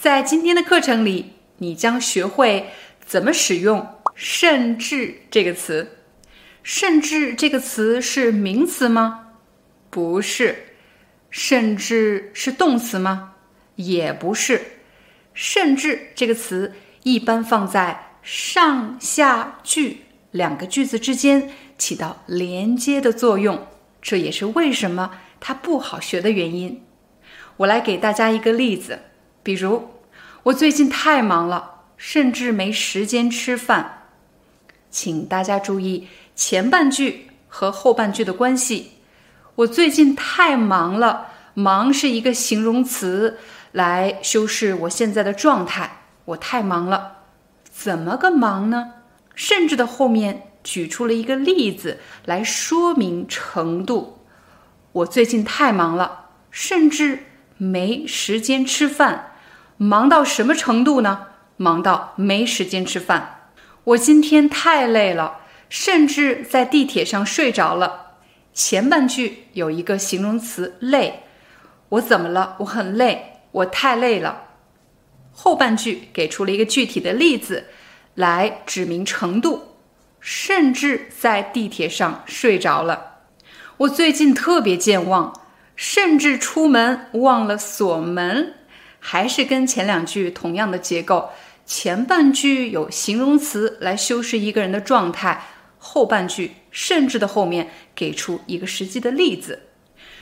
在今天的课程里，你将学会怎么使用“甚至”这个词。甚至这个词是名词吗？不是。甚至是动词吗？也不是。甚至这个词一般放在上下句两个句子之间，起到连接的作用。这也是为什么它不好学的原因。我来给大家一个例子。比如，我最近太忙了，甚至没时间吃饭。请大家注意前半句和后半句的关系。我最近太忙了，忙是一个形容词，来修饰我现在的状态。我太忙了，怎么个忙呢？甚至的后面举出了一个例子来说明程度。我最近太忙了，甚至没时间吃饭。忙到什么程度呢？忙到没时间吃饭。我今天太累了，甚至在地铁上睡着了。前半句有一个形容词“累”，我怎么了？我很累，我太累了。后半句给出了一个具体的例子，来指明程度，甚至在地铁上睡着了。我最近特别健忘，甚至出门忘了锁门。还是跟前两句同样的结构，前半句有形容词来修饰一个人的状态，后半句甚至的后面给出一个实际的例子。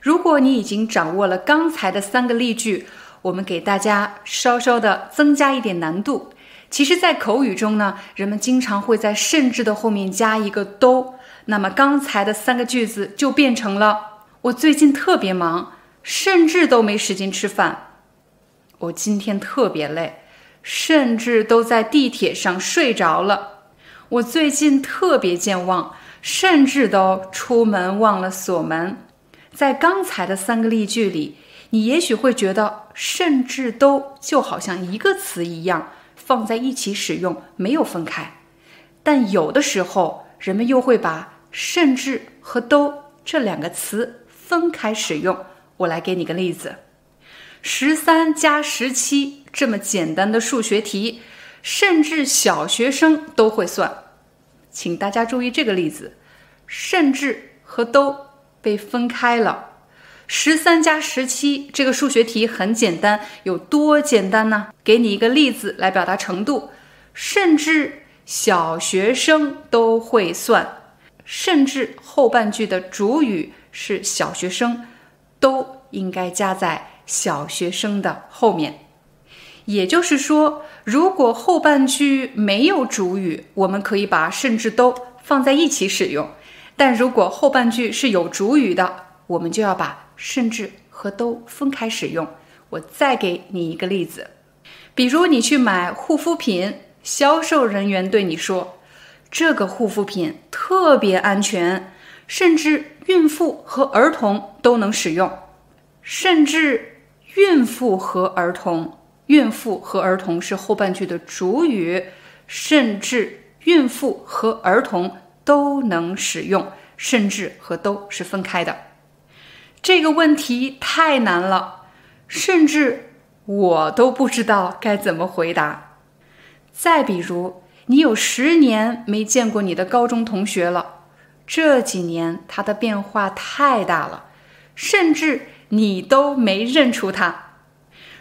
如果你已经掌握了刚才的三个例句，我们给大家稍稍的增加一点难度。其实，在口语中呢，人们经常会在甚至的后面加一个都，那么刚才的三个句子就变成了：我最近特别忙，甚至都没时间吃饭。我今天特别累，甚至都在地铁上睡着了。我最近特别健忘，甚至都出门忘了锁门。在刚才的三个例句里，你也许会觉得“甚至都”就好像一个词一样放在一起使用，没有分开。但有的时候，人们又会把“甚至”和“都”这两个词分开使用。我来给你个例子。十三加十七这么简单的数学题，甚至小学生都会算。请大家注意这个例子，甚至和都被分开了。十三加十七这个数学题很简单，有多简单呢？给你一个例子来表达程度，甚至小学生都会算。甚至后半句的主语是小学生，都应该加在。小学生的后面，也就是说，如果后半句没有主语，我们可以把甚至都放在一起使用；但如果后半句是有主语的，我们就要把甚至和都分开使用。我再给你一个例子，比如你去买护肤品，销售人员对你说：“这个护肤品特别安全，甚至孕妇和儿童都能使用，甚至。”孕妇和儿童，孕妇和儿童是后半句的主语，甚至孕妇和儿童都能使用，甚至和都是分开的。这个问题太难了，甚至我都不知道该怎么回答。再比如，你有十年没见过你的高中同学了，这几年他的变化太大了，甚至。你都没认出他。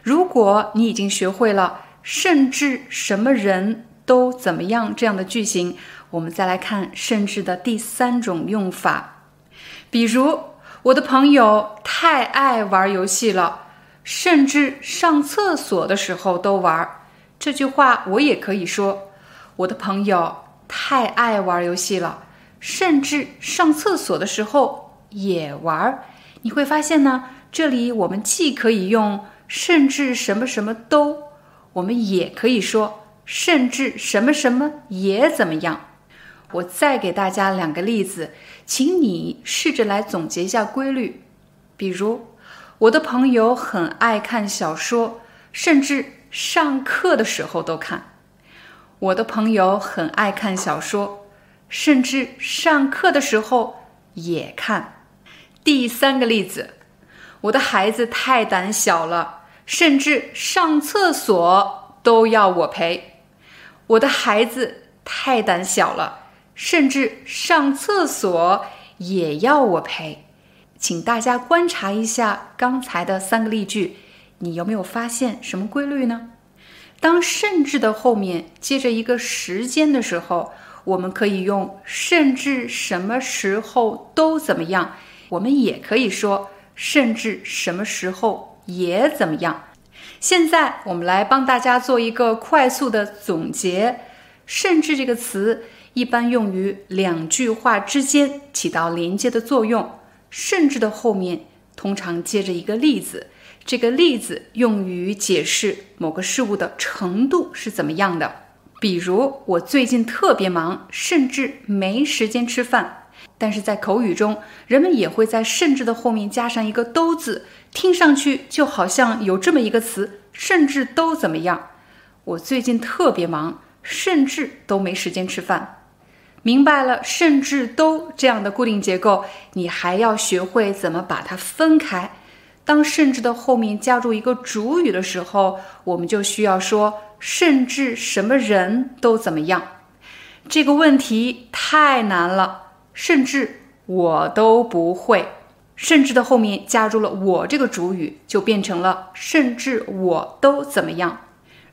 如果你已经学会了“甚至什么人都怎么样”这样的句型，我们再来看“甚至”的第三种用法。比如，我的朋友太爱玩游戏了，甚至上厕所的时候都玩。这句话我也可以说：我的朋友太爱玩游戏了，甚至上厕所的时候也玩。你会发现呢？这里我们既可以用甚至什么什么都，我们也可以说甚至什么什么也怎么样。我再给大家两个例子，请你试着来总结一下规律。比如，我的朋友很爱看小说，甚至上课的时候都看。我的朋友很爱看小说，甚至上课的时候也看。第三个例子，我的孩子太胆小了，甚至上厕所都要我陪。我的孩子太胆小了，甚至上厕所也要我陪。请大家观察一下刚才的三个例句，你有没有发现什么规律呢？当甚至的后面接着一个时间的时候，我们可以用甚至什么时候都怎么样。我们也可以说甚至什么时候也怎么样。现在我们来帮大家做一个快速的总结。甚至这个词一般用于两句话之间起到连接的作用。甚至的后面通常接着一个例子。这个例子用于解释某个事物的程度是怎么样的。比如，我最近特别忙，甚至没时间吃饭。但是在口语中，人们也会在“甚至”的后面加上一个“都”字，听上去就好像有这么一个词：“甚至都怎么样？”我最近特别忙，甚至都没时间吃饭。明白了，“甚至都”这样的固定结构，你还要学会怎么把它分开。当甚至的后面加入一个主语的时候，我们就需要说甚至什么人都怎么样。这个问题太难了，甚至我都不会。甚至的后面加入了我这个主语，就变成了甚至我都怎么样。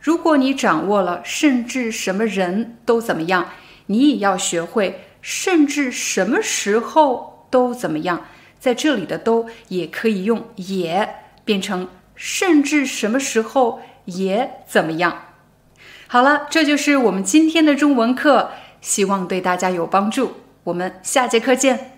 如果你掌握了甚至什么人都怎么样，你也要学会甚至什么时候都怎么样。在这里的都也可以用也变成，甚至什么时候也怎么样。好了，这就是我们今天的中文课，希望对大家有帮助。我们下节课见。